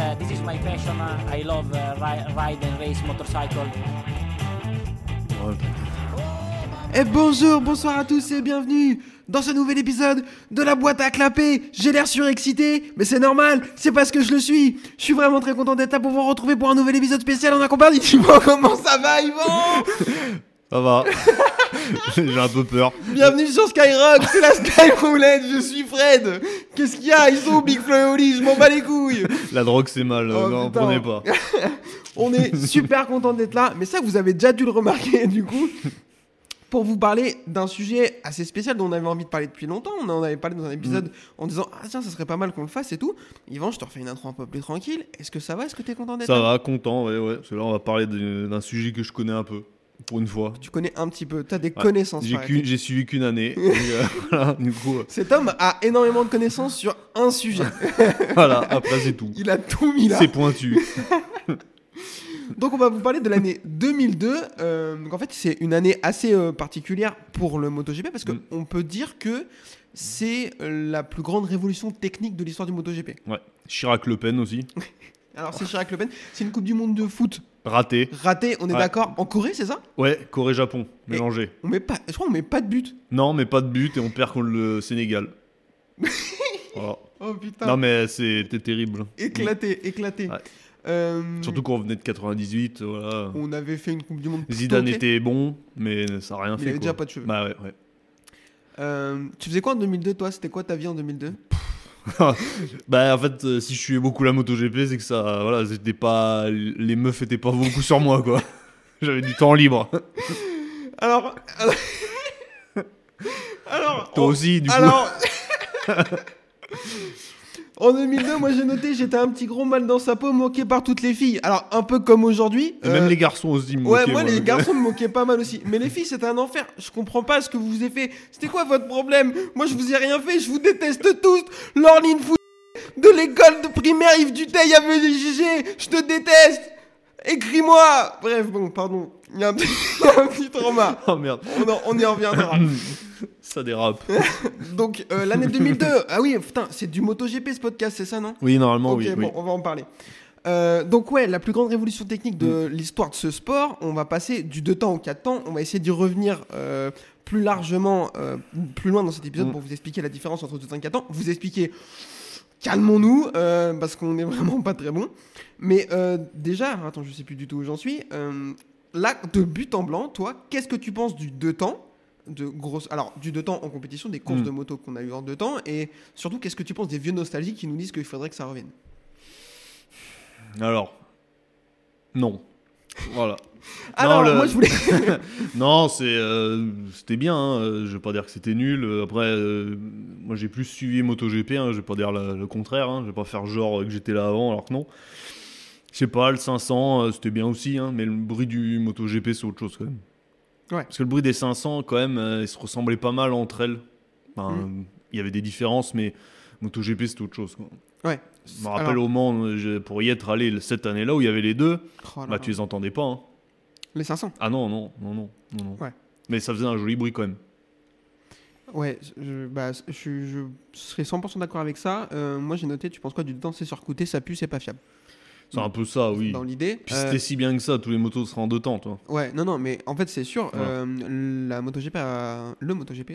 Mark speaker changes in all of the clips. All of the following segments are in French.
Speaker 1: uh, this is my passion. Uh, I love uh, ri- ride and race motorcycle.
Speaker 2: Et bonjour, bonsoir à tous et bienvenue dans ce nouvel épisode de la boîte à clapper. J'ai l'air surexcité, mais c'est normal, c'est parce que je le suis. Je suis vraiment très content d'être là pour vous retrouver pour un nouvel épisode spécial en accompagnement. Comment ça va, Yvan?
Speaker 3: Ça va. J'ai un peu peur.
Speaker 2: Bienvenue sur Skyrock, c'est la Skyroulette, je suis Fred. Qu'est-ce qu'il y a? Ils sont où, Big Flo et Oli, je m'en bats les couilles.
Speaker 3: La drogue c'est mal,
Speaker 2: Oh,
Speaker 3: non,
Speaker 2: putain.
Speaker 3: prenez pas.
Speaker 2: On est super content d'être là, mais ça vous avez déjà dû le remarquer du coup. Pour vous parler d'un sujet assez spécial dont on avait envie de parler depuis longtemps. On en avait parlé dans un épisode
Speaker 3: Mm.
Speaker 2: en disant Ah tiens, ça serait pas mal qu'on le fasse et tout. Yvan, je te refais une intro un peu plus tranquille. Est-ce que ça va? Est-ce que t'es content d'être
Speaker 3: Ça
Speaker 2: là?
Speaker 3: va, content, ouais, ouais. Parce que là on va parler d'un sujet que je connais un peu, pour une fois.
Speaker 2: Tu connais un petit peu, t'as des
Speaker 3: Ouais.
Speaker 2: connaissances.
Speaker 3: J'ai suivi qu'une année. euh, voilà, du coup, euh,
Speaker 2: Cet homme a énormément de connaissances sur un sujet.
Speaker 3: voilà, après c'est tout.
Speaker 2: Il a tout mis là.
Speaker 3: C'est pointu.
Speaker 2: Donc on va vous parler de l'année 2002. Euh, donc en fait c'est une année assez particulière pour le MotoGP parce
Speaker 3: Mm.
Speaker 2: qu'on peut dire que c'est la plus grande révolution technique de l'histoire du MotoGP.
Speaker 3: Ouais. Chirac Le Pen aussi.
Speaker 2: Alors c'est Chirac Le Pen, c'est une Coupe du Monde de foot
Speaker 3: Raté.
Speaker 2: ratée, on est
Speaker 3: Ouais.
Speaker 2: d'accord En Corée c'est ça?
Speaker 3: Ouais, Corée-Japon, mélangé.
Speaker 2: On met pas, je crois qu'on met pas de but.
Speaker 3: Non, mais pas de but et on perd contre le Sénégal. Voilà.
Speaker 2: Oh putain.
Speaker 3: Non, mais c'était terrible.
Speaker 2: Éclaté, éclaté.
Speaker 3: Ouais.
Speaker 2: Euh,
Speaker 3: Surtout qu'on venait de 98, voilà.
Speaker 2: on avait fait une Coupe du Monde.
Speaker 3: Zidane était bon, mais ça n'a rien
Speaker 2: mais
Speaker 3: fait.
Speaker 2: il avait
Speaker 3: quoi.
Speaker 2: déjà pas de cheveux.
Speaker 3: Bah ouais, ouais.
Speaker 2: Euh, tu faisais quoi en 2002 toi? C'était quoi ta vie en 2002
Speaker 3: Bah en fait, euh, si je suivais beaucoup la MotoGP, c'est que ça, voilà, c'était pas, les meufs étaient pas beaucoup sur moi quoi. J'avais du temps libre.
Speaker 2: Alors. alors.
Speaker 3: Toi
Speaker 2: on-
Speaker 3: aussi, du coup.
Speaker 2: Alors. En 2002, moi j'ai noté, j'étais un petit gros mal dans sa peau, moqué par toutes les filles. Alors, un peu comme aujourd'hui.
Speaker 3: Même
Speaker 2: euh,
Speaker 3: les garçons aussi me
Speaker 2: Ouais, moi, les garçons me moquaient pas mal aussi. Mais les filles, c'était un enfer. Je comprends pas ce que vous avez fait. C'était quoi votre problème? Moi, je vous ai rien fait. Je vous déteste tous. Lorline Fou de l'école de primaire Yves Duteil à VGG. Je te déteste. Écris-moi. Bref, bon, pardon. Il y a un petit, il y a un petit trauma.
Speaker 3: Oh merde,
Speaker 2: On, en- on y reviendra.
Speaker 3: ça dérape.
Speaker 2: Donc, euh, l'année 2002. Ah oui, putain, c'est du MotoGP ce podcast, c'est ça, non?
Speaker 3: Oui, normalement,
Speaker 2: Ok,
Speaker 3: oui.
Speaker 2: bon,
Speaker 3: oui.
Speaker 2: on va en parler. Euh, donc ouais, la plus grande révolution technique de l'histoire de ce sport, on va passer du 2 temps au 4 temps, on va essayer d'y revenir euh, plus largement, euh, plus loin dans cet épisode
Speaker 3: Mm.
Speaker 2: pour vous expliquer la différence entre 2 temps et 4 temps, vous expliquer, calmons-nous, parce qu'on n'est vraiment pas très bon. Mais déjà, attends, je sais plus du tout où j'en suis, là, de but en blanc, toi, qu'est-ce que tu penses du 2 temps? De grosses... Alors, du 2 temps en compétition, des courses
Speaker 3: Mm.
Speaker 2: de moto qu'on a eu en 2 temps, et surtout, qu'est-ce que tu penses des vieux nostalgiques qui nous disent qu'il faudrait que ça revienne?
Speaker 3: Alors, non. Voilà.
Speaker 2: Alors,
Speaker 3: le-
Speaker 2: moi, je voulais...
Speaker 3: Non, c'est, euh, c'était bien. hein, Je vais pas dire que c'était nul. Après, euh, moi, j'ai plus suivi MotoGP. Hein, je vais pas dire la- le contraire. Hein, je vais pas faire genre que j'étais là avant, alors que non. Je sais pas, le 500, euh, c'était bien aussi. Hein, mais le bruit du MotoGP, c'est autre chose quand même.
Speaker 2: Ouais.
Speaker 3: Parce que le bruit des 500, quand même, euh, ils se ressemblaient pas mal entre elles. Enfin,
Speaker 2: Mm.
Speaker 3: Il y avait des différences, mais MotoGP, c'était autre chose. Quoi.
Speaker 2: Ouais.
Speaker 3: Je me rappelle
Speaker 2: Alors-
Speaker 3: au Mans, euh, pour y être allé cette année-là où il y avait les deux,
Speaker 2: Oh là
Speaker 3: bah
Speaker 2: là.
Speaker 3: tu les entendais pas. hein.
Speaker 2: Les 500
Speaker 3: Ah non, non, non, non, non, non.
Speaker 2: Ouais.
Speaker 3: Mais ça faisait un joli bruit quand même.
Speaker 2: Ouais, je, bah, je, je serais 100% d'accord avec ça. Euh, moi, j'ai noté, tu penses quoi du temps C'est surcoûté, ça pue, c'est pas fiable.
Speaker 3: C'est un peu ça, oui.
Speaker 2: Dans l'idée.
Speaker 3: Puis
Speaker 2: Euh,
Speaker 3: c'était si bien que ça, tous les motos seraient en deux temps, toi.
Speaker 2: Ouais, non, non, mais en fait, c'est sûr. Euh, la MotoGP, a, le MotoGP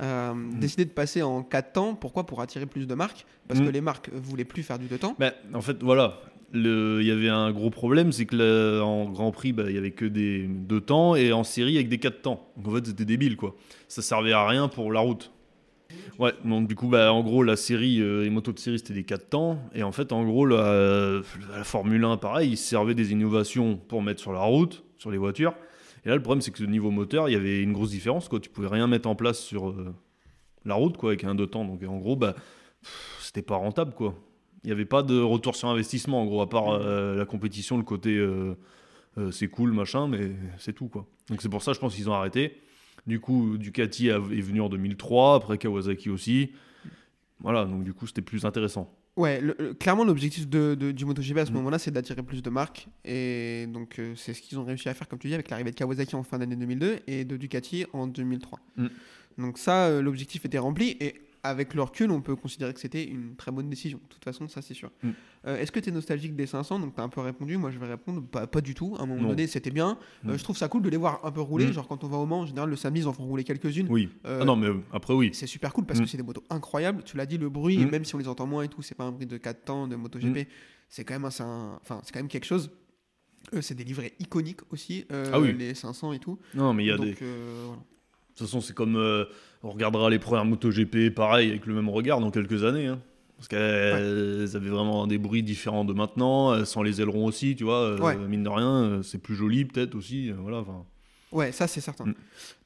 Speaker 2: a décidé de passer en 4 temps. Pourquoi? Pour attirer plus de marques. Parce
Speaker 3: Mm.
Speaker 2: que les marques voulaient plus faire du 2 temps.
Speaker 3: Bah, en fait, voilà. Il y avait un gros problème, c'est que en Grand Prix, bah, il y avait que des deux temps et en série avec des quatre temps. Donc en fait, c'était débile, quoi. Ça servait à rien pour la route. Ouais, donc du coup, bah, en gros, la série, euh, les motos de série, c'était des quatre temps. Et en fait, en gros, la, la Formule 1, pareil, ils servaient des innovations pour mettre sur la route, sur les voitures. Et là, le problème, c'est que au niveau moteur, il y avait une grosse différence, quoi. Tu pouvais rien mettre en place sur euh, la route, quoi, avec un deux temps. Donc en gros, bah, c'était pas rentable, quoi. Il n'y avait pas de retour sur investissement, en gros, à part euh, la compétition, le côté euh, euh, c'est cool, machin, mais c'est tout, quoi. Donc c'est pour ça, je pense qu'ils ont arrêté. Du coup, Ducati est venu en 2003, après Kawasaki aussi. Voilà, donc du coup, c'était plus intéressant.
Speaker 2: Ouais, le- le- clairement, l'objectif de, de- du MotoGP à ce
Speaker 3: Mm.
Speaker 2: moment-là, c'est d'attirer plus de marques. Et donc, euh, c'est ce qu'ils ont réussi à faire, comme tu dis, avec l'arrivée de Kawasaki en fin d'année 2002 et de Ducati en 2003.
Speaker 3: Mm.
Speaker 2: Donc, ça, euh, l'objectif était rempli. Et avec le recul, on peut considérer que c'était une très bonne décision. De toute façon, ça c'est sûr.
Speaker 3: Mm.
Speaker 2: Euh, Est-ce que tu es nostalgique des 500 Donc tu as un peu répondu, moi je vais répondre pas, pas du tout. À un moment
Speaker 3: Non.
Speaker 2: donné, c'était bien. Euh,
Speaker 3: Mm.
Speaker 2: je trouve ça cool de les voir un peu rouler.
Speaker 3: Mm.
Speaker 2: Genre quand on va au Mans, en général, le samedi, ils en font rouler quelques-unes.
Speaker 3: Oui.
Speaker 2: Euh,
Speaker 3: Ah non, mais après, oui.
Speaker 2: C'est super cool parce que c'est des motos incroyables. Tu l'as dit, le bruit, même si on les entend moins et tout, c'est pas un bruit de 4 temps de MotoGP. C'est quand même un- enfin, quand même quelque chose. C'est des livrets iconiques aussi,
Speaker 3: Ah oui.
Speaker 2: les 500 et tout.
Speaker 3: Non, mais il y a
Speaker 2: Donc,
Speaker 3: des. De
Speaker 2: voilà.
Speaker 3: Toute façon, c'est comme. euh, on regardera les premières MotoGP, pareil, avec le même regard dans quelques années. hein. Parce qu'elles avaient vraiment des bruits différents de maintenant, euh, sans les ailerons aussi, tu vois. euh. Mine de rien, c'est plus joli peut-être aussi. euh, voilà.
Speaker 2: Ouais, ça c'est certain.
Speaker 3: Mm.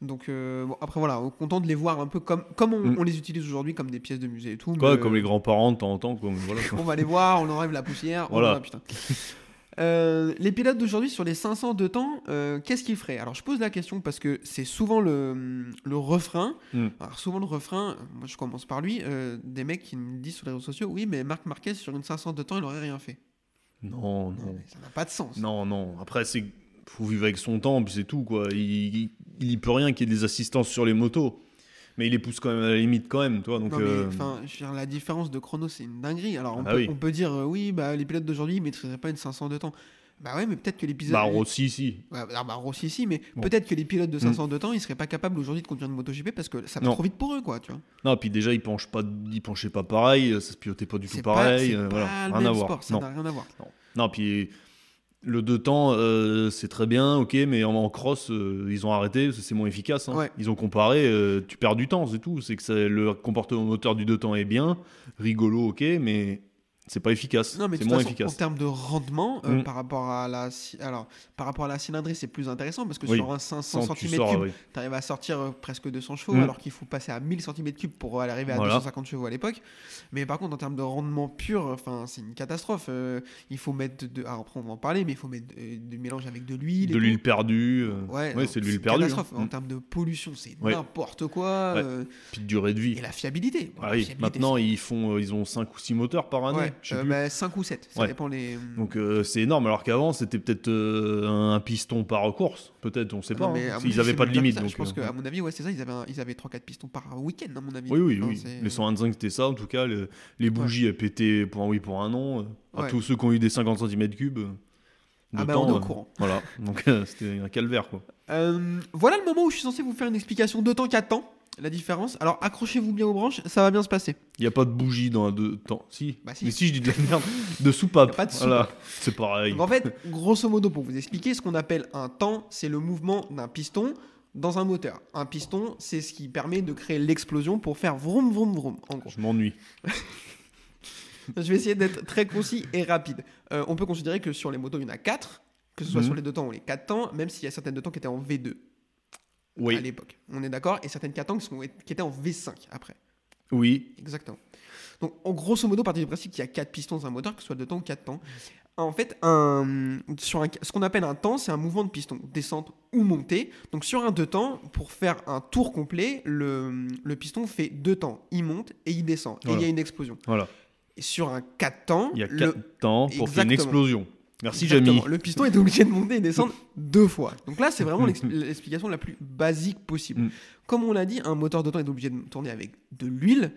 Speaker 2: Donc euh, bon, après voilà, on est content de les voir un peu comme, comme on,
Speaker 3: Mm.
Speaker 2: on les utilise aujourd'hui comme des pièces de musée et tout.
Speaker 3: Quoi,
Speaker 2: mais,
Speaker 3: comme les grands-parents de temps en temps. Quoi, mais voilà, quoi.
Speaker 2: On va les voir, on enlève la poussière. on
Speaker 3: Voilà.
Speaker 2: putain. Euh, les pilotes d'aujourd'hui sur les 500 de temps, euh, qu'est-ce qu'ils feraient? Alors je pose la question parce que c'est souvent le, le refrain.
Speaker 3: Mm.
Speaker 2: Alors souvent le refrain, moi je commence par lui, euh, des mecs qui me disent sur les réseaux sociaux, oui mais Marc Marquez sur une 500 de temps il aurait rien fait.
Speaker 3: Non,
Speaker 2: Non,
Speaker 3: non.
Speaker 2: ça n'a pas de sens.
Speaker 3: Non, non. Après, c'est faut vivre avec son temps, puis c'est tout, quoi. Il, il, il y peut rien qu'il y ait des assistances sur les motos. Mais il les pousse quand même à la limite, quand même, toi. Donc,
Speaker 2: Non, mais,
Speaker 3: euh,
Speaker 2: enfin, je veux dire, la différence de chrono, c'est une dinguerie. Alors, on,
Speaker 3: Ah
Speaker 2: peut,
Speaker 3: oui.
Speaker 2: on peut dire, euh, oui, bah, les pilotes d'aujourd'hui, ils maîtriseraient pas une 500 de temps. Bah ouais, mais peut-être que l'épisode.
Speaker 3: bah, Rossi, si.
Speaker 2: Ouais, ah bah, Rossi, si, mais
Speaker 3: Bon.
Speaker 2: peut-être que les pilotes de
Speaker 3: Mm.
Speaker 2: 500 de temps, ils seraient pas capables aujourd'hui de conduire une MotoGP parce que ça va
Speaker 3: Non.
Speaker 2: trop vite pour eux, quoi, tu vois.
Speaker 3: Non, puis déjà, il penche pas, il penchait pas pareil, ça se pilotait pas du tout
Speaker 2: pas,
Speaker 3: pareil.
Speaker 2: c'est
Speaker 3: euh,
Speaker 2: pas
Speaker 3: voilà,
Speaker 2: le
Speaker 3: rien à voir.
Speaker 2: sport, ça
Speaker 3: non.
Speaker 2: n'a rien à voir.
Speaker 3: non, puis le deux temps, euh, c'est très bien, ok, mais en, en cross, euh, ils ont arrêté, c'est moins efficace. hein.
Speaker 2: Ouais.
Speaker 3: Ils ont comparé, euh, tu perds du temps, c'est tout. C'est que ça- le comportement moteur du deux temps est bien, rigolo, ok, mais c'est pas efficace.
Speaker 2: Non, mais
Speaker 3: c'est moins
Speaker 2: façon, en
Speaker 3: efficace.
Speaker 2: termes de rendement, euh,
Speaker 3: Mm.
Speaker 2: par, rapport à la, alors, par rapport à la cylindrée, c'est plus intéressant parce que
Speaker 3: Oui.
Speaker 2: sur un 500
Speaker 3: Sans, tu
Speaker 2: cm3,
Speaker 3: sors, oui.
Speaker 2: tu arrives à sortir euh, presque 200 chevaux
Speaker 3: Mm.
Speaker 2: alors qu'il faut passer à 1000 cm3 pour aller arriver à
Speaker 3: Voilà.
Speaker 2: 250 chevaux à l'époque. Mais par contre, en termes de rendement pur, enfin, c'est une catastrophe. Euh, il faut mettre de. Alors après, on va en parler, mais il faut mettre du mélange avec de l'huile.
Speaker 3: De l'huile perdue.
Speaker 2: Ouais,
Speaker 3: c'est de l'huile
Speaker 2: une
Speaker 3: perdue.
Speaker 2: catastrophe.
Speaker 3: hein.
Speaker 2: En
Speaker 3: Mm.
Speaker 2: termes de pollution, c'est
Speaker 3: Ouais.
Speaker 2: n'importe quoi.
Speaker 3: Ouais. Puis de durée de vie.
Speaker 2: et la fiabilité. Bon,
Speaker 3: Ah
Speaker 2: la
Speaker 3: oui,
Speaker 2: fiabilité,
Speaker 3: maintenant ils font, ils ont 5 ou 6 moteurs par année.
Speaker 2: Euh, bah, 5 ou 7. Ça
Speaker 3: Ouais.
Speaker 2: dépend les.
Speaker 3: Donc euh, c'est énorme, alors qu'avant c'était peut-être euh, un piston par course, peut-être, on sait pas.
Speaker 2: Non, mais
Speaker 3: hein.
Speaker 2: à
Speaker 3: Ils n'avaient pas de limite.
Speaker 2: ça.
Speaker 3: Donc,
Speaker 2: je pense
Speaker 3: euh,
Speaker 2: qu'à mon avis, ouais, c'est ça. Ils avaient, un- ils avaient 3-4 pistons par week-end, à mon avis.
Speaker 3: Oui, oui,
Speaker 2: Enfin,
Speaker 3: oui. Les 125 c'était ça en tout cas. le- les bougies elles pétaient pour un oui, pour un non. euh, À tous ceux qui ont eu des 50 cm3 de
Speaker 2: Ah bah,
Speaker 3: temps,
Speaker 2: on est au
Speaker 3: euh,
Speaker 2: courant.
Speaker 3: Voilà, donc euh, c'était un calvaire quoi.
Speaker 2: Euh, voilà le moment où je suis censé vous faire une explication de temps qu'à temps. La différence. Alors accrochez-vous bien aux branches, ça va bien se passer.
Speaker 3: Il n'y a pas de bougie dans un deux temps. Si.
Speaker 2: Bah, si.
Speaker 3: Mais si je dis de la merde, de soupape.
Speaker 2: Pas de
Speaker 3: Voilà, c'est pareil.
Speaker 2: Donc, en fait, grosso modo, pour vous expliquer, ce qu'on appelle un temps, c'est le mouvement d'un piston dans un moteur. Un piston, c'est ce qui permet de créer l'explosion pour faire vroom vroom vroom. En gros.
Speaker 3: Je m'ennuie.
Speaker 2: Je vais essayer d'être très concis et rapide. Euh, on peut considérer que sur les motos, il y en a 4, que ce soit
Speaker 3: Mhm.
Speaker 2: sur les deux temps ou les 4 temps, même s'il y a certaines deux temps qui étaient en V2 à
Speaker 3: Oui,
Speaker 2: l'époque. On est d'accord Et certaines 4 temps qui, étaient en V5 après.
Speaker 3: oui.
Speaker 2: Exactement. Donc, en grosso modo, partir du principe qu'il y a 4 pistons dans un moteur, que ce soit deux temps ou 4 temps. En fait, un, sur un- ce qu'on appelle un temps, c'est un mouvement de piston, descente ou montée. Donc, sur un deux temps, pour faire un tour complet, le, le piston fait deux temps. Il monte et il descend. Et il y a une explosion.
Speaker 3: Voilà.
Speaker 2: Et sur un 4 temps,
Speaker 3: Il y a
Speaker 2: le-
Speaker 3: 4 temps pour faire une explosion. Merci
Speaker 2: Exactement.
Speaker 3: Jamie.
Speaker 2: Le piston est obligé de monter et descendre deux fois. Donc là, c'est vraiment l'ex- l'explication la plus basique possible.
Speaker 3: Mm.
Speaker 2: Comme on l'a dit, un moteur de temps est obligé de tourner avec de l'huile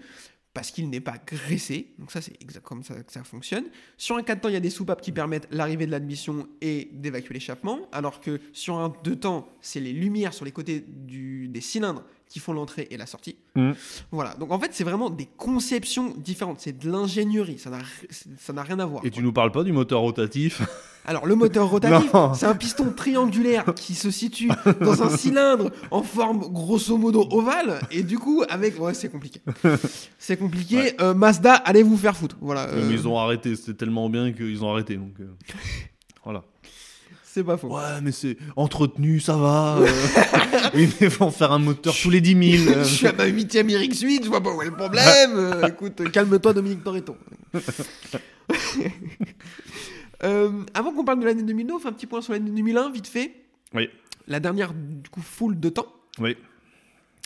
Speaker 2: parce qu'il n'est pas graissé. Donc ça, c'est exact comme ça que ça fonctionne. Sur un 4 temps, il y a des soupapes qui permettent l'arrivée de l'admission et d'évacuer l'échappement, alors que sur un 2 temps, c'est les lumières sur les côtés du- des cylindres qui font l'entrée et la sortie.
Speaker 3: Mm.
Speaker 2: Voilà. Donc en fait, c'est vraiment des conceptions différentes. C'est de l'ingénierie. Ça n'a rien à voir.
Speaker 3: Et
Speaker 2: quoi.
Speaker 3: tu nous parles pas du moteur rotatif?
Speaker 2: Alors, le moteur rotatif, c'est un piston triangulaire qui se situe dans un cylindre en forme grosso modo ovale. Et du coup, avec. Ouais, c'est compliqué. C'est compliqué.
Speaker 3: Ouais.
Speaker 2: Euh, Mazda, allez vous faire foutre. Voilà.
Speaker 3: Mais
Speaker 2: euh,
Speaker 3: ils ont arrêté, c'était tellement bien qu'ils ont arrêté. Donc euh, voilà.
Speaker 2: C'est pas faux.
Speaker 3: Ouais, mais c'est entretenu, ça va. euh. oui, mais faut en faire un moteur tous les 10 000. euh.
Speaker 2: Je suis à ma huitième RX8, je vois pas où est le problème. Euh, écoute, euh, calme-toi, Dominique Toretto. Euh, avant qu'on parle de l'année 2009, on fait un petit point sur l'année 2001, vite fait.
Speaker 3: Oui.
Speaker 2: La dernière, du coup, full de temps.
Speaker 3: Oui,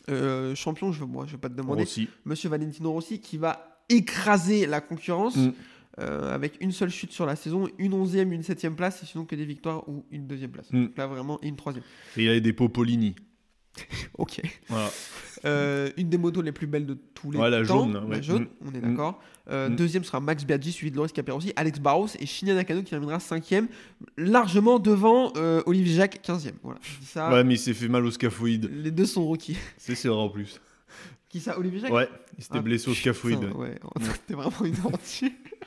Speaker 2: Euh, champion, je ne vais pas te demander.
Speaker 3: aussi.
Speaker 2: Monsieur Valentino Rossi qui va écraser la concurrence
Speaker 3: Mm.
Speaker 2: Euh, avec une seule chute sur la saison, une onzième, une septième place, et sinon que des victoires ou une deuxième place.
Speaker 3: Mm.
Speaker 2: Donc là vraiment, et une troisième.
Speaker 3: Et il y avait des Popolini.
Speaker 2: Ok.
Speaker 3: Voilà.
Speaker 2: Euh, une des motos les plus belles de tous les
Speaker 3: Ouais, la
Speaker 2: temps.
Speaker 3: jaune,
Speaker 2: La
Speaker 3: ouais.
Speaker 2: jaune,
Speaker 3: Mm.
Speaker 2: on est
Speaker 3: Mm.
Speaker 2: d'accord. Euh,
Speaker 3: Mm.
Speaker 2: Deuxième sera Max Biaggi, suivi de Loris Capirossi, Alex Barros et Shinya Nakano qui terminera cinquième, largement devant euh, Olivier Jacques, 15e. Voilà, ça.
Speaker 3: Ouais, mais il s'est fait mal au scaphoïde.
Speaker 2: Les deux sont rookies.
Speaker 3: C'est vrai en plus.
Speaker 2: Qui ça, Olivier Jacques?
Speaker 3: Ouais, il s'était
Speaker 2: Ah,
Speaker 3: blessé au scaphoïde.
Speaker 2: Ouais, c'était vraiment une.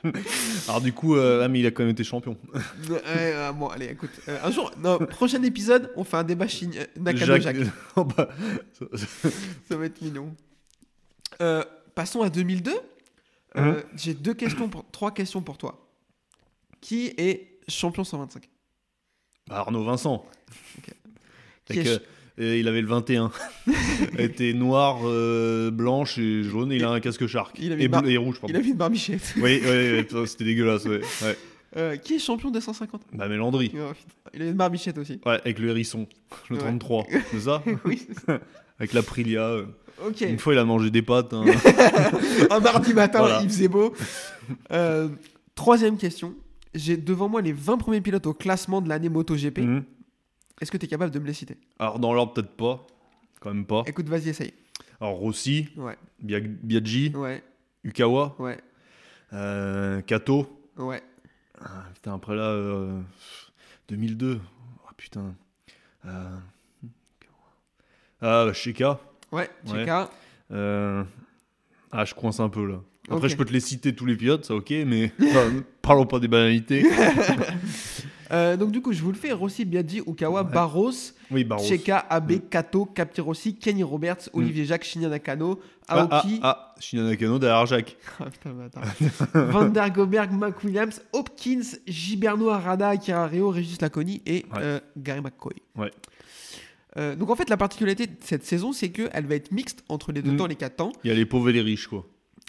Speaker 3: Alors du coup, euh, ah, mais il a quand même été champion.
Speaker 2: Euh, bon, allez, écoute. euh, un jour, non, prochain épisode, on fait un débat Shin- euh, Nakano Jacques.
Speaker 3: Bah,
Speaker 2: Ça va être mignon. Passons à 2002. Euh, J'ai deux questions, pour, trois questions pour toi. Qui est champion 125
Speaker 3: Arnaud Vincent.
Speaker 2: Ok.
Speaker 3: Avec,
Speaker 2: Qui est-
Speaker 3: euh, et il avait le 21. il était noir, euh, blanche et jaune. Et il a un casque shark.
Speaker 2: Il avait
Speaker 3: et,
Speaker 2: bar-
Speaker 3: et rouge, pardon.
Speaker 2: Il a mis une barbichette.
Speaker 3: Oui, c'était dégueulasse. Ouais.
Speaker 2: Euh, qui est champion des 150
Speaker 3: Bah Mélandry.
Speaker 2: Oh, Il a une barbichette aussi.
Speaker 3: Ouais, avec le hérisson. Le
Speaker 2: Ouais.
Speaker 3: 33. C'est ça
Speaker 2: oui, c'est ça.
Speaker 3: Avec l'Aprilia. euh.
Speaker 2: Ok.
Speaker 3: Une fois, il a mangé des pâtes. hein.
Speaker 2: un mardi matin,
Speaker 3: Voilà.
Speaker 2: il faisait beau. Euh, troisième question. J'ai devant moi les 20 premiers pilotes au classement de l'année MotoGP.
Speaker 3: Mhm.
Speaker 2: Est-ce que tu es capable de me les citer?
Speaker 3: Alors, dans l'ordre, peut-être pas. Quand même pas.
Speaker 2: Écoute, vas-y, essaye.
Speaker 3: Alors, Rossi,
Speaker 2: Ouais,
Speaker 3: Bia- Biaggi,
Speaker 2: ouais,
Speaker 3: Ukawa,
Speaker 2: ouais,
Speaker 3: euh, Kato.
Speaker 2: ouais.
Speaker 3: Ah, putain, après là, euh, 2002. Ah, putain. Euh, Ah, Sheka.
Speaker 2: Ouais,
Speaker 3: Ouais.
Speaker 2: Cheka.
Speaker 3: Euh, Ah, je coince un peu là. Après, je peux te les citer tous les pilotes, ça ok, mais enfin, parlons pas des banalités.
Speaker 2: Euh, donc, du coup, je vous le fais. Rossi, Biaggi, Ukawa,
Speaker 3: Ouais.
Speaker 2: Barros,
Speaker 3: Oui, Barros.
Speaker 2: Cheka, Abe,
Speaker 3: Mm.
Speaker 2: Kato, Captirossi, Kenny Roberts, Olivier Jacques, Shinya Nakano,
Speaker 3: Ah, ah,
Speaker 2: Aoki,
Speaker 3: ah, Shinya Nakano derrière Jacques.
Speaker 2: Ah, putain, mais attends. Van der Goberg, Mac Williams, Hopkins, Giberno Arada, Akira Reo, Régis Laconi et
Speaker 3: Ouais.
Speaker 2: euh, Gary McCoy.
Speaker 3: Ouais.
Speaker 2: Euh, donc en fait, la particularité de cette saison, c'est qu'elle va être mixte entre les deux
Speaker 3: Mm.
Speaker 2: temps et les quatre temps.
Speaker 3: Il y a les pauvres et les riches, quoi.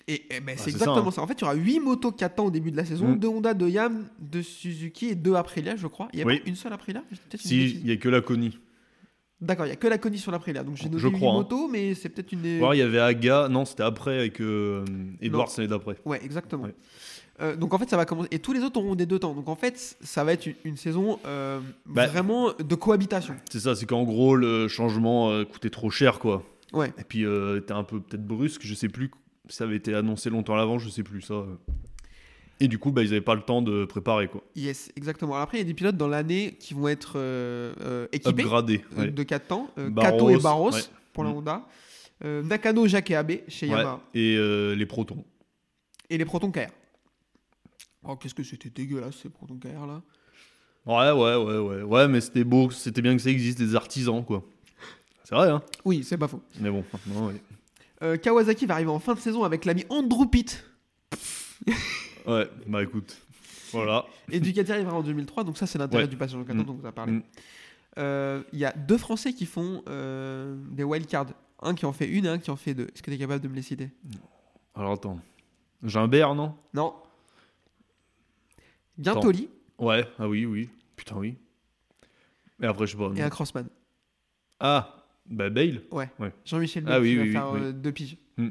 Speaker 2: Et, eh ben,
Speaker 3: Ah,
Speaker 2: c'est
Speaker 3: c'est
Speaker 2: exactement
Speaker 3: ça,
Speaker 2: ça, En fait, il y aura 8 motos 4 temps au début de la saison,
Speaker 3: Mm.
Speaker 2: 2 Honda, 2 Yam, 2 Suzuki et 2 Aprilia, je crois. Il y a
Speaker 3: Oui.
Speaker 2: pas une seule Aprilia?
Speaker 3: Si, il y a que la Connie.
Speaker 2: D'accord, il n'y a que la Connie sur l'Aprilia. Donc j'ai noté
Speaker 3: Je
Speaker 2: 8
Speaker 3: crois, hein.
Speaker 2: motos, mais c'est peut-être une des...
Speaker 3: Il y avait Aga, non, c'était après avec euh,
Speaker 2: Non.
Speaker 3: l'année d'après.
Speaker 2: Ouais, exactement.
Speaker 3: Ouais.
Speaker 2: Euh, donc en fait, ça va commencer. Et tous les autres auront des deux temps. Donc en fait, ça va être une, une saison euh,
Speaker 3: Bah.
Speaker 2: vraiment de cohabitation.
Speaker 3: C'est ça, c'est qu'en gros, le changement euh, coûtait trop cher, quoi.
Speaker 2: Ouais.
Speaker 3: Et puis, euh, était un peu peut-être brusque, je sais plus. Ça avait été annoncé longtemps à l'avant, je sais plus ça. Et du coup, bah, ils avaient pas le temps de préparer, quoi.
Speaker 2: Yes, exactement. Alors après, il y a des pilotes dans l'année qui vont être euh, euh, équipés
Speaker 3: Upgradé. ouais.
Speaker 2: de 4 temps. Euh,
Speaker 3: Barros,
Speaker 2: Kato et Barros
Speaker 3: ouais.
Speaker 2: pour la
Speaker 3: Mm.
Speaker 2: Honda. Euh, Nakano, Jacques et Abe chez
Speaker 3: Ouais.
Speaker 2: Yamaha.
Speaker 3: Et les protons.
Speaker 2: Et les Proton KR. Oh, qu'est-ce que c'était dégueulasse ces Proton KR là.
Speaker 3: Ouais, ouais, ouais, ouais. Ouais, mais c'était beau, c'était bien que ça existe, des artisans, quoi. C'est vrai, hein.
Speaker 2: Oui, c'est pas faux.
Speaker 3: Mais bon, maintenant, ouais.
Speaker 2: Euh, Kawasaki va arriver en fin de saison avec l'ami Andrew Pitt.
Speaker 3: Ouais, bah écoute. Voilà.
Speaker 2: Et Ducati arrivera en 2003, donc ça c'est l'intérêt
Speaker 3: Ouais.
Speaker 2: du passage en 4 ans
Speaker 3: Mm.
Speaker 2: dont vous avez parlé.
Speaker 3: Mm.
Speaker 2: Euh, Il y a deux Français qui font euh, des wildcards. Un qui en fait une et un qui en fait deux. Est-ce que tu es capable de me les citer?
Speaker 3: Alors attends. Gimbert, non?
Speaker 2: Non. Guintoli
Speaker 3: Ouais, ah oui, oui. Putain, oui. Et après, je sais pas. non.
Speaker 2: et un Crossman.
Speaker 3: Ah, bah Bale.
Speaker 2: Ouais.
Speaker 3: Ouais.
Speaker 2: Jean-Michel
Speaker 3: Ah
Speaker 2: Bell
Speaker 3: oui,
Speaker 2: qui va
Speaker 3: oui,
Speaker 2: faire
Speaker 3: oui,
Speaker 2: euh, deux piges.
Speaker 3: Mm.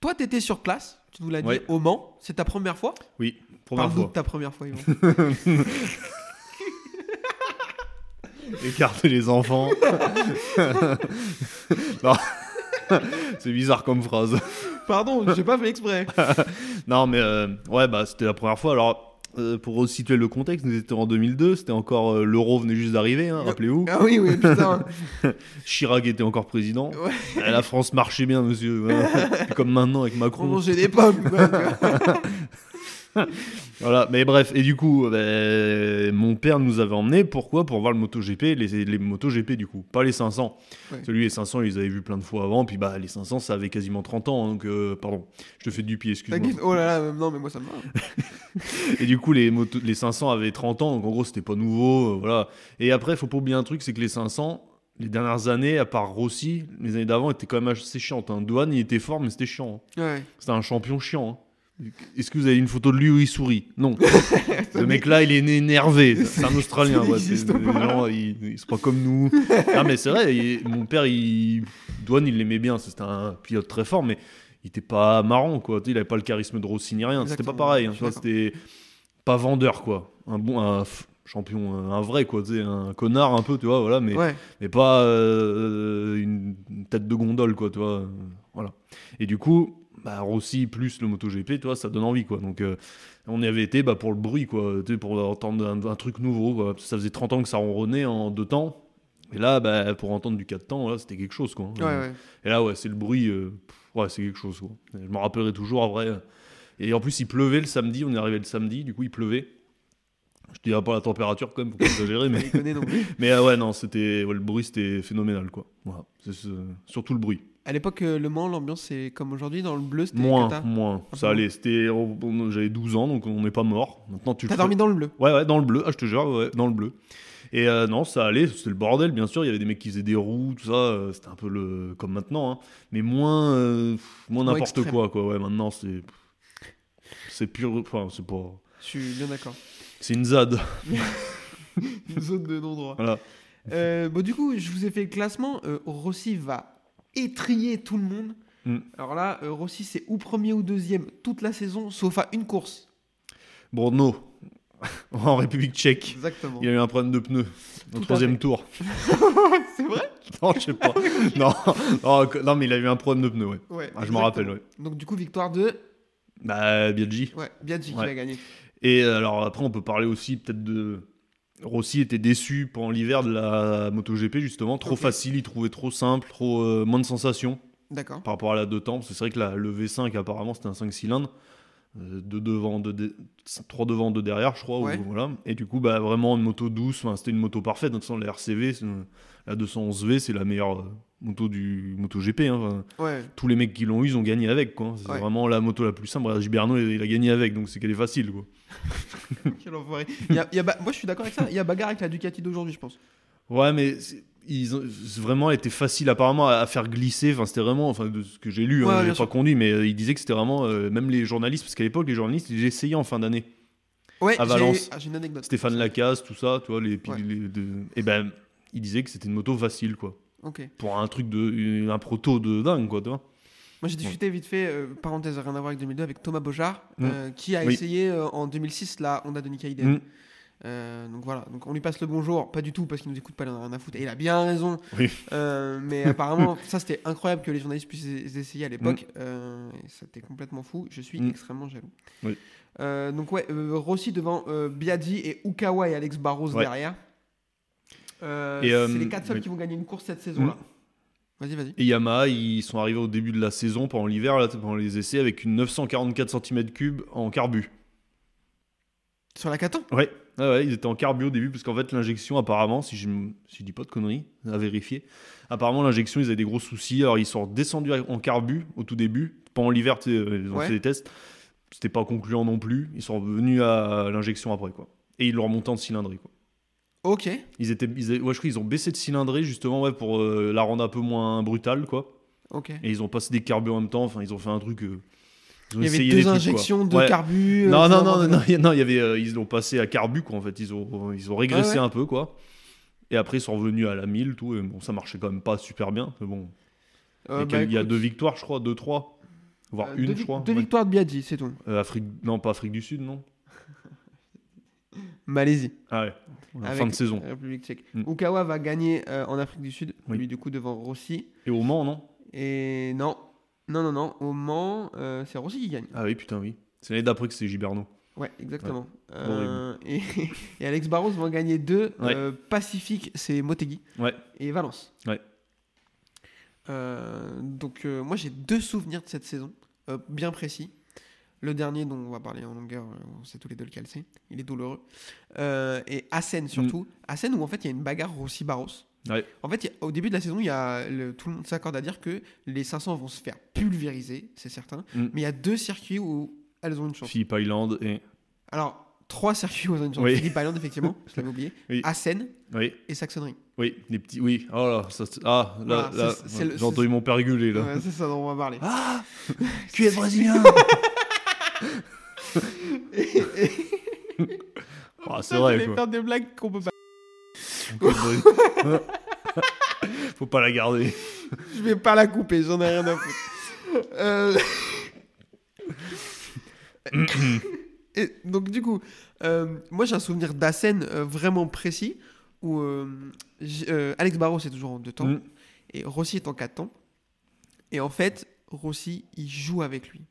Speaker 2: Toi, tu étais sur place, tu nous l'as dit, au Mans. C'est ta première fois?
Speaker 3: Oui, première
Speaker 2: Parle-nous
Speaker 3: fois.
Speaker 2: de ta première fois, Yvan.
Speaker 3: Écarter les enfants. non. C'est bizarre comme phrase.
Speaker 2: Pardon, j'ai pas fait exprès.
Speaker 3: Non, mais euh, ouais, bah c'était la première fois. Alors, euh, pour resituer le contexte, nous étions en 2002. C'était encore euh, l'euro venait juste d'arriver, hein, rappelez-vous.
Speaker 2: ah oui, oui, putain.
Speaker 3: Chirac était encore président.
Speaker 2: Ouais.
Speaker 3: La France marchait bien, monsieur. Voilà. Comme maintenant avec
Speaker 2: On
Speaker 3: Macron.
Speaker 2: mangeait des pommes. quoi.
Speaker 3: Voilà, mais bref, et du coup, ben, mon père nous avait emmenés, pourquoi? Pour voir le MotoGP, les, les MotoGP du coup, pas les 500.
Speaker 2: Ouais.
Speaker 3: Celui les 500, ils les avaient vus plein de fois avant, puis bah les 500, ça avait quasiment 30 ans, hein, donc euh, pardon, je te fais du pied, excuse-moi.
Speaker 2: Oh là là, euh, non, mais moi ça me va.
Speaker 3: Et du coup, les, motos- les 500 avaient 30 ans, donc en gros, c'était pas nouveau, euh, voilà. Et après, faut pas oublier un truc, c'est que les 500, les dernières années, à part Rossi, les années d'avant étaient quand même assez chiantes. Hein. Douane, il était fort, mais c'était chiant. hein.
Speaker 2: Ouais.
Speaker 3: C'était un champion chiant. hein. Est-ce que vous avez une photo de lui où il sourit Non. Le mec là, il est énervé. C'est un Australien. Ouais,
Speaker 2: n'existe
Speaker 3: c'est-
Speaker 2: pas.
Speaker 3: les gens, ils, ils sont pas comme nous. non, mais c'est vrai. il- mon père, il, Douane, il l'aimait bien. C'était un pilote très fort, mais il était pas marrant, quoi. Il avait pas le charisme de Rossi ni rien. C'était pas pareil. hein, C'était pas vendeur, quoi. Un bon, un champion, un vrai quoi, un connard un peu, tu vois, voilà, mais,
Speaker 2: Ouais.
Speaker 3: mais pas euh, une, tête de gondole, quoi, tu vois, voilà. Et du coup, bah, Rossi plus le MotoGP, tu vois, ça donne envie, quoi. Donc, euh, on y avait été bah, pour le bruit, quoi, pour entendre un, un truc nouveau, quoi. Ça faisait 30 ans que ça ronronnait en deux temps. Et là, bah, pour entendre du 4 temps, c'était quelque chose, quoi.
Speaker 2: Ouais, ouais.
Speaker 3: Et là, ouais, c'est le bruit. euh, ouais, c'est quelque chose. Quoi. Je me rappellerai toujours, en vrai. Et en plus, il pleuvait le samedi. On est arrivé le samedi, du coup, il pleuvait. Je te dirai pas la température, quand même, pas exagérer. mais mais ah ouais, non, c'était. ouais, le bruit, c'était phénoménal, quoi. Voilà. Surtout le bruit.
Speaker 2: À l'époque, euh, Le Mans, l'ambiance, c'est comme aujourd'hui. Dans le bleu, c'était.
Speaker 3: Moins, moins.
Speaker 2: Ah
Speaker 3: Ça allait. C'était. J'avais 12 ans, donc on n'est pas mort. Maintenant, tu
Speaker 2: T'as dormi dans le bleu.
Speaker 3: Ouais, ouais, dans le bleu. Ah, je te jure, ouais, dans le bleu. Et euh, non, ça allait, c'était le bordel, bien sûr. Il y avait des mecs qui faisaient des roues, tout ça. euh, c'était un peu le comme maintenant, hein. mais moins, euh, moins n'importe quoi, quoi. Ouais, maintenant c'est, c'est pur. Enfin, c'est pas.
Speaker 2: Je suis bien d'accord.
Speaker 3: C'est une ZAD.
Speaker 2: Une zone de non-droit.
Speaker 3: Voilà.
Speaker 2: Euh, bon, du coup, je vous ai fait le classement. Rossi va étrier tout le monde.
Speaker 3: Mm.
Speaker 2: Alors là, euh, Rossi, c'est ou premier ou deuxième toute la saison, sauf à une course.
Speaker 3: Brno, en République tchèque.
Speaker 2: Exactement.
Speaker 3: Il y a eu un problème de pneus
Speaker 2: Tout
Speaker 3: au troisième tour.
Speaker 2: C'est vrai?
Speaker 3: Non, je sais pas. non, non, que- non, mais il a eu un problème de pneus, ouais.
Speaker 2: Ouais.
Speaker 3: Ah, je m'en rappelle, ouais.
Speaker 2: Donc, du coup, victoire de.
Speaker 3: Bah, Biaggi.
Speaker 2: Ouais, Biaggi qui
Speaker 3: Ouais.
Speaker 2: va gagner.
Speaker 3: Et euh, alors après, on peut parler aussi peut-être de. Rossi était déçu pendant l'hiver de la MotoGP, justement. Trop facile, il trouvait trop simple, trop euh, moins de sensations
Speaker 2: D'accord.
Speaker 3: par rapport à la deux temps. Parce que c'est vrai que la, le V5, apparemment, c'était un 5 cylindres. Euh, deux devant, deux trois devant, deux derrière, je crois. ou- voilà. Et du coup, bah, vraiment une moto douce. Enfin, c'était une moto parfaite. De toute façon, la RCV, la 211V, c'est la meilleure euh, moto du MotoGP. Hein. Enfin,
Speaker 2: Ouais.
Speaker 3: tous les mecs qui l'ont eu, ils ont gagné avec. C'est
Speaker 2: Ouais.
Speaker 3: vraiment la moto la plus simple. Regarde, Gilberno, il, a gagné avec, donc c'est qu'elle est facile. Quoi.
Speaker 2: Quel enfoiré. Il y a- il y a ba- Moi, je suis d'accord avec ça. Il y a bagarre avec la Ducati d'aujourd'hui, je pense.
Speaker 3: Ouais, mais ils ont vraiment été facile apparemment à, faire glisser. Enfin, c'était vraiment, enfin, de ce que j'ai lu,
Speaker 2: Ouais,
Speaker 3: hein, j'ai pas
Speaker 2: sûr.
Speaker 3: conduit, mais euh, ils disaient que c'était vraiment, euh, même les journalistes, parce qu'à l'époque, les journalistes, ils essayaient en fin d'année.
Speaker 2: Ouais,
Speaker 3: À Valence.
Speaker 2: ah, une anecdote.
Speaker 3: Stéphane Lacasse, tout ça, tu vois, les,
Speaker 2: Ouais.
Speaker 3: les- de- et ben, ils disaient que c'était une moto facile, quoi.
Speaker 2: Ok.
Speaker 3: Pour un truc de, un proto de dingue, quoi, tu vois.
Speaker 2: Moi, j'ai discuté vite fait, euh, parenthèse, rien à voir avec 2002, avec Thomas Bojard,
Speaker 3: Mm.
Speaker 2: euh, qui a
Speaker 3: Oui.
Speaker 2: essayé en 2006 la Honda de Nikkei
Speaker 3: Mm.
Speaker 2: Euh, donc voilà, donc on lui passe le bonjour, pas du tout parce qu'il nous écoute pas, il en a rien à foutre, et il a bien raison.
Speaker 3: Oui.
Speaker 2: Euh, mais apparemment, ça c'était incroyable que les journalistes puissent es- essayer à l'époque,
Speaker 3: Mm.
Speaker 2: euh, c'était complètement fou. Je suis
Speaker 3: Mm.
Speaker 2: extrêmement jaloux.
Speaker 3: Oui.
Speaker 2: Donc ouais, Rossi devant Biaggi et Ukawa et Alex Barros
Speaker 3: Ouais.
Speaker 2: derrière. C'est les quatre seuls
Speaker 3: oui.
Speaker 2: qui vont gagner une course cette saison-là.
Speaker 3: Mm.
Speaker 2: Vas-y, vas-y.
Speaker 3: Et Yamaha, ils sont arrivés au début de la saison, pendant l'hiver, là, pendant les essais, avec une 944 cm3 en carbu.
Speaker 2: Sur la Caton
Speaker 3: Ouais, ouais, ouais, ils étaient en carbu au début, parce qu'en fait, l'injection, apparemment, si je, me- si je dis pas de conneries, à vérifier, apparemment, l'injection, ils avaient des gros soucis. Alors, ils sont redescendus en carbu au tout début. Pendant l'hiver, euh, ils ont
Speaker 2: Ouais.
Speaker 3: fait des tests. C'était pas concluant non plus. Ils sont revenus à l'injection après, quoi. Et ils l'ont remonté en cylindrée, quoi.
Speaker 2: Ok.
Speaker 3: Ils étaient, ils ouais, je crois qu'ils ont baissé de cylindrée, justement, ouais, pour euh, la rendre un peu moins brutale, quoi.
Speaker 2: Ok.
Speaker 3: Et ils ont passé des carbus en même temps. Enfin, ils ont fait un truc. euh, ils ont
Speaker 2: Il y avait deux
Speaker 3: des trucs,
Speaker 2: injections de
Speaker 3: Ouais.
Speaker 2: carbu. euh,
Speaker 3: Non, non, non, non, non, non, il y avait, euh, ils l'ont passé à carbu, quoi, en fait. Ils ont, ils ont régressé
Speaker 2: ouais.
Speaker 3: un peu, quoi. Et après, ils sont revenus à la 1000, tout. Et bon, ça marchait quand même pas super bien. Mais bon,
Speaker 2: Euh,
Speaker 3: il y a,
Speaker 2: bah,
Speaker 3: quel- il y a
Speaker 2: écoute,
Speaker 3: deux victoires, je crois, deux, trois. Voire
Speaker 2: euh,
Speaker 3: une,
Speaker 2: deux,
Speaker 3: je crois.
Speaker 2: Deux victoires de Biaggi, c'est tout.
Speaker 3: Afrique, non, pas Afrique du Sud, non
Speaker 2: Malaisie.
Speaker 3: Ah ouais, la fin de saison.
Speaker 2: la République tchèque.
Speaker 3: Mm.
Speaker 2: Ukawa va gagner en Afrique du Sud,
Speaker 3: Oui.
Speaker 2: lui du coup devant Rossi.
Speaker 3: Et au Mans, non?
Speaker 2: Et non, non, non, non, au Mans, euh, c'est Rossi qui gagne.
Speaker 3: Ah oui, putain, oui. C'est l'année d'après que c'est Giberno.
Speaker 2: Ouais, exactement. Euh, et, et Alex Barros va en gagner deux.
Speaker 3: Ouais.
Speaker 2: Euh, Pacifique, c'est Motegi.
Speaker 3: Ouais.
Speaker 2: Et Valence.
Speaker 3: Ouais.
Speaker 2: Donc moi j'ai deux souvenirs de cette saison, bien précis. Le dernier dont on va parler en longueur, on sait tous les deux lequel c'est, il est douloureux. Et Assen surtout. Assen où en fait il y a une bagarre Rossi-Barros.
Speaker 3: Ouais.
Speaker 2: En fait, a- au début de la saison, il y a le- tout le monde s'accorde à dire que les 500 vont se faire pulvériser, c'est certain.
Speaker 3: Mm.
Speaker 2: Mais il y a deux circuits où elles ont une chance.
Speaker 3: Philippe Island et.
Speaker 2: Alors, trois circuits où elles ont une chance.
Speaker 3: Oui.
Speaker 2: Philippe Island, effectivement, je l'avais oublié.
Speaker 3: Oui.
Speaker 2: Assen
Speaker 3: Oui,
Speaker 2: et Saxonnerie.
Speaker 3: oui, les petits. Oui, oh là, ça, c'est- ah, là,
Speaker 2: Voilà,
Speaker 3: là,
Speaker 2: c'est- c'est
Speaker 3: j'ai entendu mon père gueuler, là.
Speaker 2: Ouais, c'est ça dont on va parler.
Speaker 3: Ah est brésilien Ah, c'est
Speaker 2: Ça,
Speaker 3: vrai,
Speaker 2: j'allais
Speaker 3: quoi.
Speaker 2: faire des blagues qu'on peut pas.
Speaker 3: Faut pas la garder.
Speaker 2: Je vais pas la couper, j'en ai rien à foutre. Euh, Et donc, du coup, euh, moi, j'ai un souvenir d'Assen euh, vraiment précis où Alex Barros est toujours en deux temps
Speaker 3: Mm.
Speaker 2: et Rossi est en quatre temps. Et en fait, Rossi, il joue avec lui.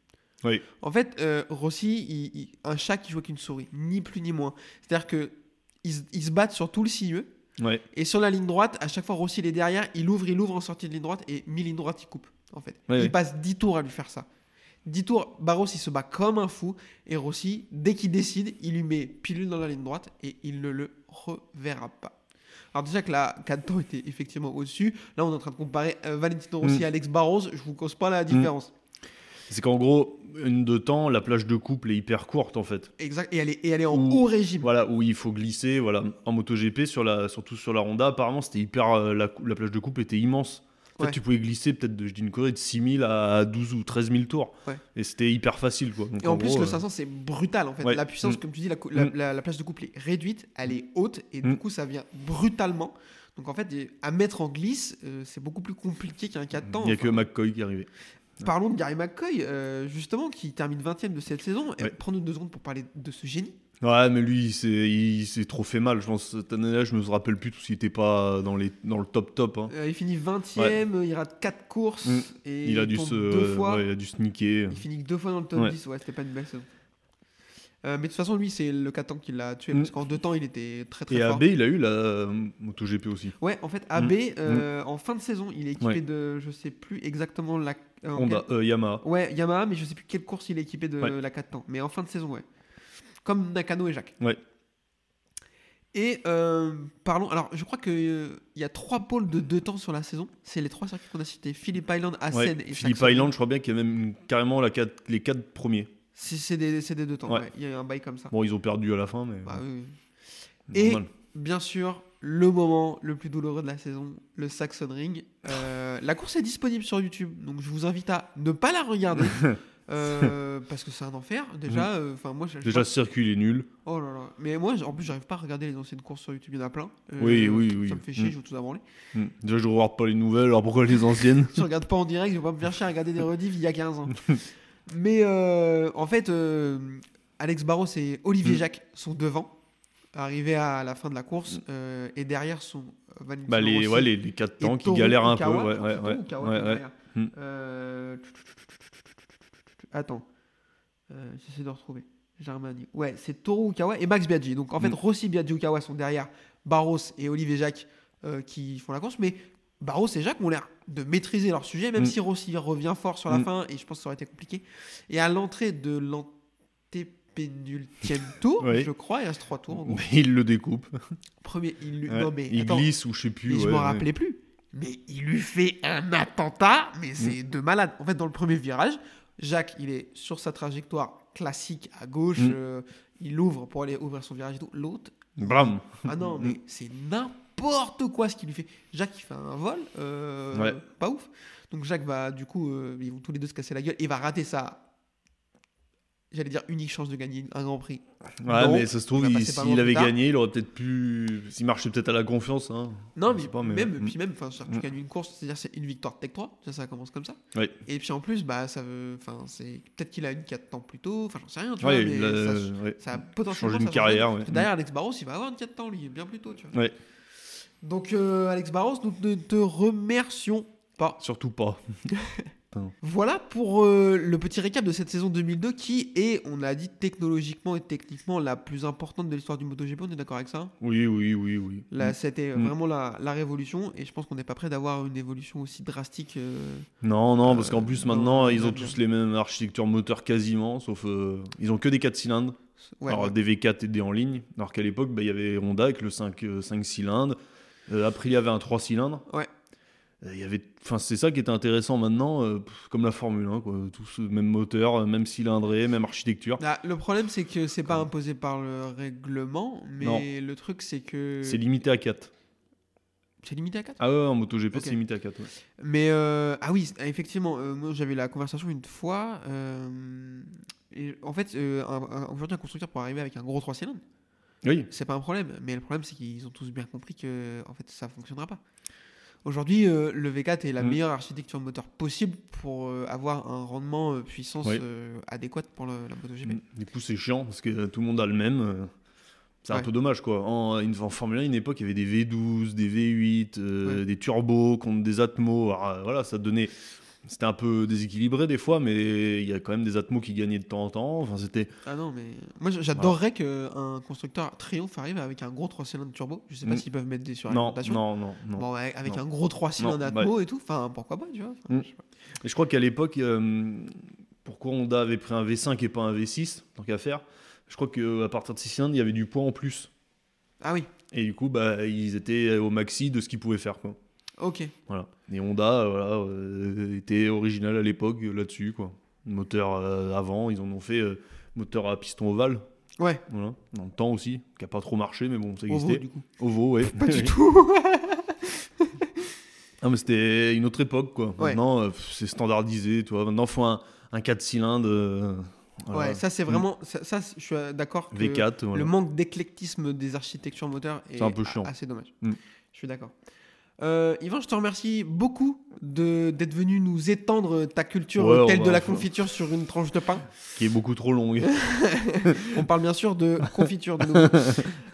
Speaker 3: Oui.
Speaker 2: En fait, Rossi, il- il- un chat qui joue avec une souris, ni plus ni moins. C'est-à-dire que ils, se- ils se battent sur tout le silleux
Speaker 3: Ouais.
Speaker 2: et sur la ligne droite, à chaque fois Rossi il est derrière, il ouvre, il ouvre en sortie de ligne droite et mi-ligne droite il coupe. En fait,
Speaker 3: Ouais,
Speaker 2: il
Speaker 3: ouais.
Speaker 2: passe 10 tours à lui faire ça. 10 tours, Barros il se bat comme un fou et Rossi, dès qu'il décide, il lui met pilule dans la ligne droite et il ne le reverra pas. Alors déjà que la 4 temps était effectivement au-dessus, là on est en train de comparer euh, Valentino Rossi
Speaker 3: Mm.
Speaker 2: et Alex Barros, je vous cause pas la différence.
Speaker 3: C'est qu'en gros, une de temps, la plage de couple est hyper courte en fait.
Speaker 2: Exact, et elle est, et elle est en haut régime.
Speaker 3: Voilà, où il faut glisser, voilà. En MotoGP, sur la, surtout sur la Honda, apparemment, c'était hyper. euh, la, plage de couple était immense. En fait,
Speaker 2: Ouais.
Speaker 3: tu pouvais glisser peut-être, de, je dis une connerie, de 6000 à 12 ou 13 000 tours.
Speaker 2: Ouais.
Speaker 3: Et c'était hyper facile, quoi. Donc,
Speaker 2: Et en, plus,
Speaker 3: gros,
Speaker 2: le
Speaker 3: euh,
Speaker 2: 500, c'est brutal en fait.
Speaker 3: Ouais.
Speaker 2: La puissance,
Speaker 3: Mm.
Speaker 2: comme tu dis, la, cou- la,
Speaker 3: Mm.
Speaker 2: la- la plage de couple est réduite, elle est haute, et du
Speaker 3: Mm.
Speaker 2: coup, ça vient brutalement. Donc en fait, à mettre en glisse, euh, c'est beaucoup plus compliqué qu'un 4 temps.
Speaker 3: Il n'y a
Speaker 2: Enfin,
Speaker 3: que McCoy qui est arrivé.
Speaker 2: Parlons de Gary McCoy, euh, justement, qui termine 20 e de cette saison.
Speaker 3: Ouais.
Speaker 2: Prends-nous deux secondes pour parler de ce génie.
Speaker 3: Ouais, mais lui, il s'est- trop fait mal. Je pense cette année-là, je me rappelle plus tout s'il était pas dans, les, dans le top top. hein.
Speaker 2: Euh, il finit 20 e il rate 4 courses,
Speaker 3: Mm.
Speaker 2: et
Speaker 3: Il a dû se,
Speaker 2: deux fois.
Speaker 3: ouais, il a dû sneaker.
Speaker 2: Il finit que deux fois dans le top
Speaker 3: Ouais.
Speaker 2: 10, ouais, c'était pas une belle saison. Euh, mais de toute façon, lui, c'est le 4 temps qui l'a tué,
Speaker 3: Mm.
Speaker 2: parce qu'en deux temps, il était très très
Speaker 3: Et
Speaker 2: fort.
Speaker 3: AB, il a eu la euh, MotoGP aussi.
Speaker 2: Ouais, en fait, AB,
Speaker 3: Mm.
Speaker 2: euh, en fin de saison, il est équipé
Speaker 3: Ouais.
Speaker 2: de, je sais plus exactement la. euh,
Speaker 3: Honda, euh, Yamaha.
Speaker 2: Ouais, Yamaha, mais je sais plus quelle course il est équipé de
Speaker 3: Ouais.
Speaker 2: la 4 temps. Mais en fin de saison, ouais. Comme Nakano et Jacques.
Speaker 3: Ouais.
Speaker 2: Et euh, parlons. Alors, je crois qu'il y a trois pôles de deux temps sur la saison. C'est les trois circuits qu'on a cités Phillip Island, Assen
Speaker 3: Ouais.
Speaker 2: et
Speaker 3: Philippe. Island, je crois bien qu'il y a même carrément la quatre- les quatre premiers.
Speaker 2: C'est des, des deux temps.
Speaker 3: Ouais.
Speaker 2: Il y a eu un bail comme ça.
Speaker 3: Bon, ils ont perdu à la fin, mais.
Speaker 2: Bah, oui, Et-. Bien sûr, le moment le plus douloureux de la saison, le Saxon Ring. Euh, la course est disponible sur YouTube, donc je vous invite à ne pas la regarder. euh, parce que c'est un enfer déjà euh, enfin moi.
Speaker 3: Déjà, ce circuit, est nul.
Speaker 2: oh là là mais moi en plus j'arrive pas à regarder les anciennes courses sur YouTube il y en a plein
Speaker 3: Oui, oui, oui.
Speaker 2: ça me fait chier
Speaker 3: Mm.
Speaker 2: je veux tout branler
Speaker 3: Hmm. Déjà, je regarde pas les nouvelles, alors pourquoi les anciennes
Speaker 2: je regarde pas en direct je vais pas me faire chier à regarder des rediffs il y a 15 ans mais euh, en fait euh, Alex Barros et Olivier
Speaker 3: Mm.
Speaker 2: Jacques sont devant arrivés à la fin de la course euh, et derrière sont Valentino
Speaker 3: Bah, les,
Speaker 2: Rossi
Speaker 3: ouais, les, les quatre
Speaker 2: et
Speaker 3: temps qui
Speaker 2: Toru
Speaker 3: galèrent un peu.
Speaker 2: Okawa.
Speaker 3: Ouais, ouais.
Speaker 2: Okawa
Speaker 3: ouais, ouais.
Speaker 2: Euh, Attends. J'essaie de retrouver. Germani. Ouais, c'est Toru Ukawa et Max Biaggi. Donc en fait,
Speaker 3: Hmm.
Speaker 2: Rossi, Biaggi, Ukawa sont derrière Barros et Olivier Jacques qui font la course. Mais Barros et Jacques ont l'air de maîtriser leur sujet, même
Speaker 3: Hmm.
Speaker 2: si Rossi revient fort sur la
Speaker 3: Hmm.
Speaker 2: fin et je pense que ça aurait été compliqué. Et à l'entrée de l'antépénultième tour,
Speaker 3: Oui.
Speaker 2: je crois, il reste trois tours en gros.
Speaker 3: Mais il le découpe.
Speaker 2: Premier, il lui...
Speaker 3: Ouais.
Speaker 2: Non mais
Speaker 3: il
Speaker 2: attends,
Speaker 3: glisse ou je sais plus.
Speaker 2: mais je m'en
Speaker 3: ouais.
Speaker 2: rappelais plus. Mais il lui fait un attentat, mais c'est
Speaker 3: Mm.
Speaker 2: de malade. En fait, dans le premier virage, Jacques, il est sur sa trajectoire classique à gauche.
Speaker 3: Mm.
Speaker 2: euh, il ouvre pour aller ouvrir son virage et tout. L'autre,
Speaker 3: Bram.
Speaker 2: ah non, mais c'est n'importe quoi ce qu'il lui fait. Jacques, il fait un vol, euh,
Speaker 3: Ouais.
Speaker 2: pas ouf. Donc Jacques va, du coup, euh, ils vont tous les deux se casser la gueule. Il va rater sa, j'allais dire, unique chance de gagner un Grand Prix.
Speaker 3: Ouais,
Speaker 2: Non,
Speaker 3: mais ça se trouve, s'il avait gagné, il aurait peut-être pu. S'il marchait peut-être à la confiance. Hein.
Speaker 2: Non, mais,
Speaker 3: pas, mais-
Speaker 2: même,
Speaker 3: Mm.
Speaker 2: puis même, enfin, tu
Speaker 3: Mm.
Speaker 2: gagnes une course, c'est-à-dire c'est une victoire Tech 3, ça, ça commence comme ça.
Speaker 3: Ouais.
Speaker 2: Et puis en plus, bah, ça veut, enfin, c'est peut-être qu'il a une 4 temps plus tôt, enfin, j'en sais rien, tu
Speaker 3: Ouais,
Speaker 2: vois, mais
Speaker 3: a-
Speaker 2: ça, ça a potentiellement
Speaker 3: Changer une carrière,
Speaker 2: Derrière Alex Barros, il va avoir une 4 temps, lui, bien plus tôt, tu vois. Donc, euh, Alex Barros, nous ne te remercions pas.
Speaker 3: Surtout pas.
Speaker 2: Voilà pour euh, le petit récap de cette saison 2002 qui est, on l'a dit, technologiquement et techniquement la plus importante de l'histoire du MotoGP, on est d'accord avec ça
Speaker 3: Oui, oui, oui, oui.
Speaker 2: Là, c'était
Speaker 3: Mm.
Speaker 2: vraiment la, la révolution et je pense qu'on n'est pas prêt d'avoir une évolution aussi drastique. euh,
Speaker 3: Non, non, parce qu'en plus maintenant, ils ont tous les mêmes architectures moteurs quasiment, sauf ils ont que des 4 cylindres.
Speaker 2: ouais,
Speaker 3: alors
Speaker 2: ouais.
Speaker 3: des V4 et des en ligne. Alors qu'à l'époque, bah, il y avait Honda avec le 5, euh, 5 cylindres. Euh, Aprilia avait un 3 cylindres.
Speaker 2: Ouais.
Speaker 3: Euh, Il y avait, enfin, c'est ça qui était intéressant maintenant, euh, comme la Formule 1, quoi. Tous euh, même moteur, euh, même cylindré, même architecture.
Speaker 2: Ah, le problème, c'est que c'est pas imposé par le règlement, mais
Speaker 3: Non.
Speaker 2: le truc, c'est que.
Speaker 3: C'est limité à 4.
Speaker 2: C'est limité à 4
Speaker 3: Ah ouais, en MotoGP,
Speaker 2: Ok.
Speaker 3: c'est limité à 4. ouais.
Speaker 2: Mais euh, ah oui, effectivement, euh, moi j'avais la conversation une fois. et en fait, un- un- aujourd'hui, un constructeur pour arriver avec un gros 3 cylindres,
Speaker 3: Oui,
Speaker 2: c'est pas un problème. Mais le problème, c'est qu'ils ont tous bien compris que en fait, ça fonctionnera pas. Aujourd'hui, euh, le V4 est la
Speaker 3: Mm.
Speaker 2: meilleure architecture moteur possible pour euh, avoir un rendement euh, puissance
Speaker 3: Oui.
Speaker 2: euh, adéquat pour le- la MotoGP.
Speaker 3: Du coup, c'est chiant parce que tout le monde a le même. C'est un peu dommage quoi. En, en Formule 1, une époque, il y avait des V12, des V8, euh,
Speaker 2: Ouais.
Speaker 3: des turbos contre des Atmos. Alors, voilà, ça donnait. C'était un peu déséquilibré des fois, mais il y a quand même des Atmos qui gagnaient de temps en temps. Enfin, c'était.
Speaker 2: Ah non, mais moi j'adorerais qu'un constructeur Triumph arrive avec un gros 3 cylindres turbo. Je sais pas
Speaker 3: Mm.
Speaker 2: s'ils peuvent mettre des
Speaker 3: Non,
Speaker 2: suralimentation.
Speaker 3: non, non, non.
Speaker 2: Bon, ouais, avec
Speaker 3: Non.
Speaker 2: un gros 3 cylindres
Speaker 3: Non,
Speaker 2: Atmo et tout, enfin pourquoi pas, tu vois. Enfin,
Speaker 3: Mm.
Speaker 2: je sais pas.
Speaker 3: Et je crois qu'à l'époque, euh, pourquoi Honda avait pris un V5 et pas un V6, tant qu'à faire Je crois qu'à partir de 6 cylindres, il y avait du poids en plus.
Speaker 2: Ah oui,
Speaker 3: Et du coup, bah, ils étaient au maxi de ce qu'ils pouvaient faire. Quoi.
Speaker 2: Ok.
Speaker 3: Voilà. Et Honda euh, voilà, euh, était original à l'époque euh, là-dessus. Quoi. Moteur euh, avant, ils en ont fait euh, moteur à piston ovale.
Speaker 2: Ouais,
Speaker 3: Voilà. Dans le temps aussi, qui n'a pas trop marché, mais bon, ça
Speaker 2: Ovo,
Speaker 3: existait.
Speaker 2: du coup.
Speaker 3: Ovo, ouais.
Speaker 2: Pas du tout.
Speaker 3: Ah, mais c'était une autre époque, quoi.
Speaker 2: Ouais.
Speaker 3: Maintenant, c'est standardisé, tu vois. Maintenant, il faut un, un 4 cylindres. voilà.
Speaker 2: Ouais, ça c'est vraiment. Ça, ça, je suis d'accord. que
Speaker 3: V4, voilà.
Speaker 2: Le manque d'éclectisme des architectures moteurs est,
Speaker 3: C'est un peu chiant.
Speaker 2: assez dommage.
Speaker 3: Mm.
Speaker 2: Je suis d'accord. Euh, Yvan, je te remercie beaucoup d'être venu nous étendre ta culture
Speaker 3: Ouais,
Speaker 2: telle de la confiture sur une tranche de pain.
Speaker 3: qui est beaucoup trop longue.
Speaker 2: On parle bien sûr de confiture de nouveau.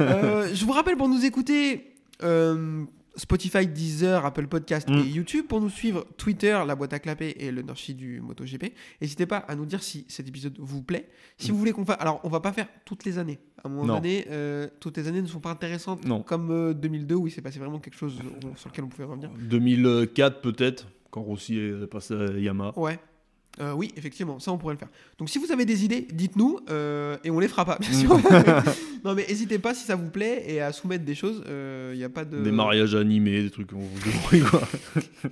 Speaker 2: Euh, je vous rappelle pour nous écouter euh, Spotify, Deezer, Apple Podcast
Speaker 3: Mm.
Speaker 2: et YouTube. Pour nous suivre Twitter, la boîte à clapper et le Nurshi du MotoGP. N'hésitez pas à nous dire si cet épisode vous plaît. Si
Speaker 3: Mm.
Speaker 2: vous voulez qu'on fasse. Alors, on va pas faire toutes les années. À un moment
Speaker 3: Non.
Speaker 2: donné, euh, toutes les années ne sont pas intéressantes
Speaker 3: Non.
Speaker 2: comme euh, 2002 où il s'est passé vraiment quelque chose euh, sur lequel on pouvait revenir.
Speaker 3: 2004 peut-être, quand Rossi est passé à Yamaha.
Speaker 2: Ouais. Euh, oui, effectivement, ça on pourrait le faire. Donc si vous avez des idées, dites-nous euh, et on les fera pas, bien sûr. non mais n'hésitez pas si ça vous plaît et à soumettre des choses. Il n'y a pas de.
Speaker 3: Des mariages animés, des trucs, on vous débrouille quoi.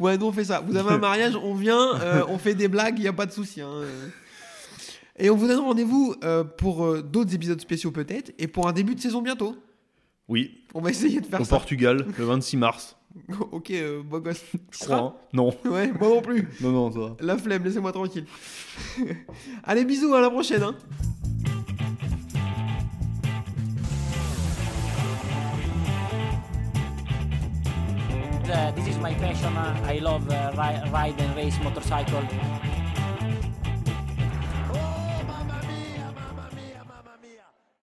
Speaker 2: Ouais, nous on fait ça. Vous avez un mariage, on vient, euh, on fait des blagues, il n'y a pas de souci. hein, euh. Et on vous donne rendez-vous euh, pour euh, d'autres épisodes spéciaux peut-être et pour un début de saison bientôt.
Speaker 3: Oui,
Speaker 2: On va essayer de faire
Speaker 3: au
Speaker 2: ça.
Speaker 3: Portugal, le 26 mars,
Speaker 2: ok, euh, beau gosse. Tu
Speaker 3: crois. hein. Non,
Speaker 2: Ouais, moi non plus.
Speaker 3: non, non, ça va.
Speaker 2: La flemme, laissez-moi tranquille. Allez, bisous, à la prochaine. hein.
Speaker 1: Uh, this is my passion. Uh, I love uh, ri- ride and race motorcycle.